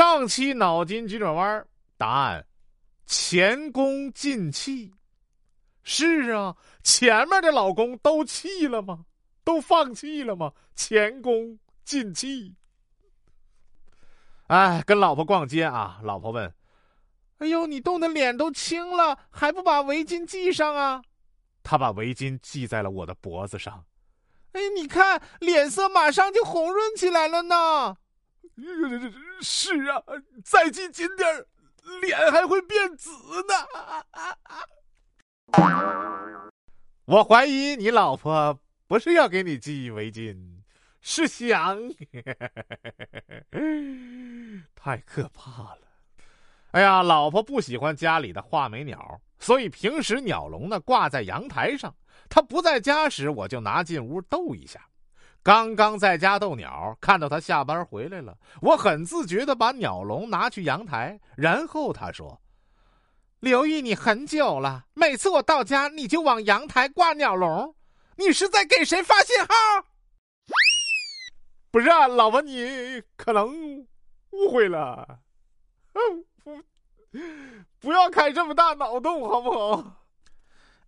上期脑筋急转弯，答案：前功尽弃。是啊，前面的老公都弃了吗？都放弃了吗？前功尽弃。哎，跟老婆逛街啊，老婆问：“哎呦，你冻得脸都青了，还不把围巾系上啊？”他把围巾系在了我的脖子上。哎，你看，脸色马上就红润起来了呢。是啊，再系紧点儿脸还会变紫呢。我怀疑你老婆不是要给你系围巾，是想…… 太可怕了。哎呀，老婆不喜欢家里的画眉鸟，所以平时鸟笼呢挂在阳台上。她不在家时，我就拿进屋逗一下。刚刚在家逗鸟，看到他下班回来了，我很自觉的把鸟笼拿去阳台，然后他说：“留意你很久了，每次我到家你就往阳台挂鸟笼，你是在给谁发信号？”不是，啊，老婆，你可能误会了。不，不要开这么大脑洞，好不好？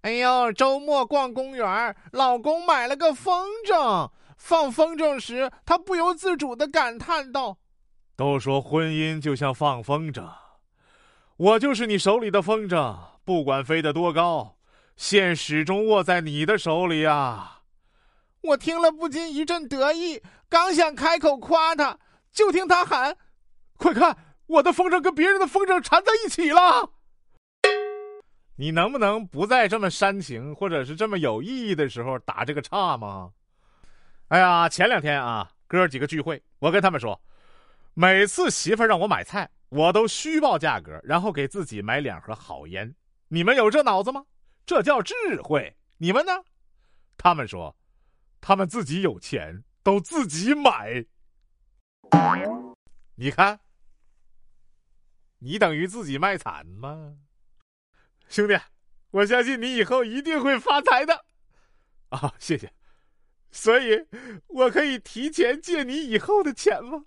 哎呦，周末逛公园，老公买了个风筝。放风筝时，他不由自主的感叹道：“都说婚姻就像放风筝，我就是你手里的风筝，不管飞得多高，线始终握在你的手里啊！”我听了不禁一阵得意，刚想开口夸他，就听他喊：“快看，我的风筝跟别人的风筝缠在一起了！”你能不能不在这么煽情或者是这么有意义的时候打这个岔吗？哎呀，前两天啊，哥几个聚会，我跟他们说，每次媳妇让我买菜，我都虚报价格，然后给自己买两盒好烟。你们有这脑子吗？这叫智慧。你们呢？他们说，他们自己有钱，都自己买。你看，你等于自己卖惨吗？兄弟，我相信你以后一定会发财的。啊，谢谢。所以，我可以提前借你以后的钱吗？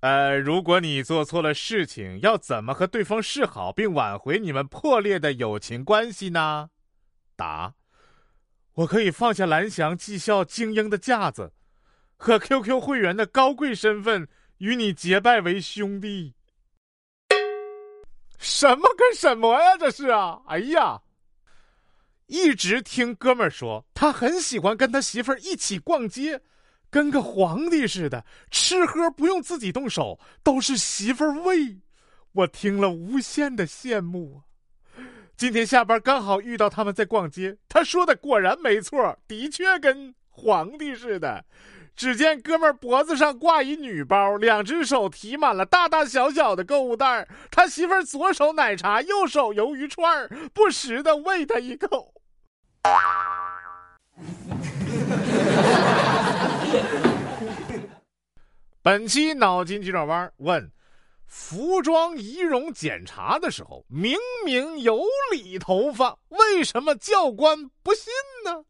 呃，如果你做错了事情，要怎么和对方示好并挽回你们破裂的友情关系呢？答：我可以放下蓝翔技校精英的架子，和 QQ 会员的高贵身份，与你结拜为兄弟。什么跟什么呀？这是啊！哎呀！一直听哥们儿说，他很喜欢跟他媳妇儿一起逛街，跟个皇帝似的，吃喝不用自己动手，都是媳妇儿喂。我听了无限的羡慕啊。今天下班刚好遇到他们在逛街，他说的果然没错，的确跟皇帝似的。只见哥们儿脖子上挂一女包，两只手提满了大大小小的购物袋他媳妇儿左手奶茶，右手鱿鱼串儿不时的喂他一口。本期脑筋急转弯问：服装仪容检查的时候，明明有理头发，为什么教官不信呢？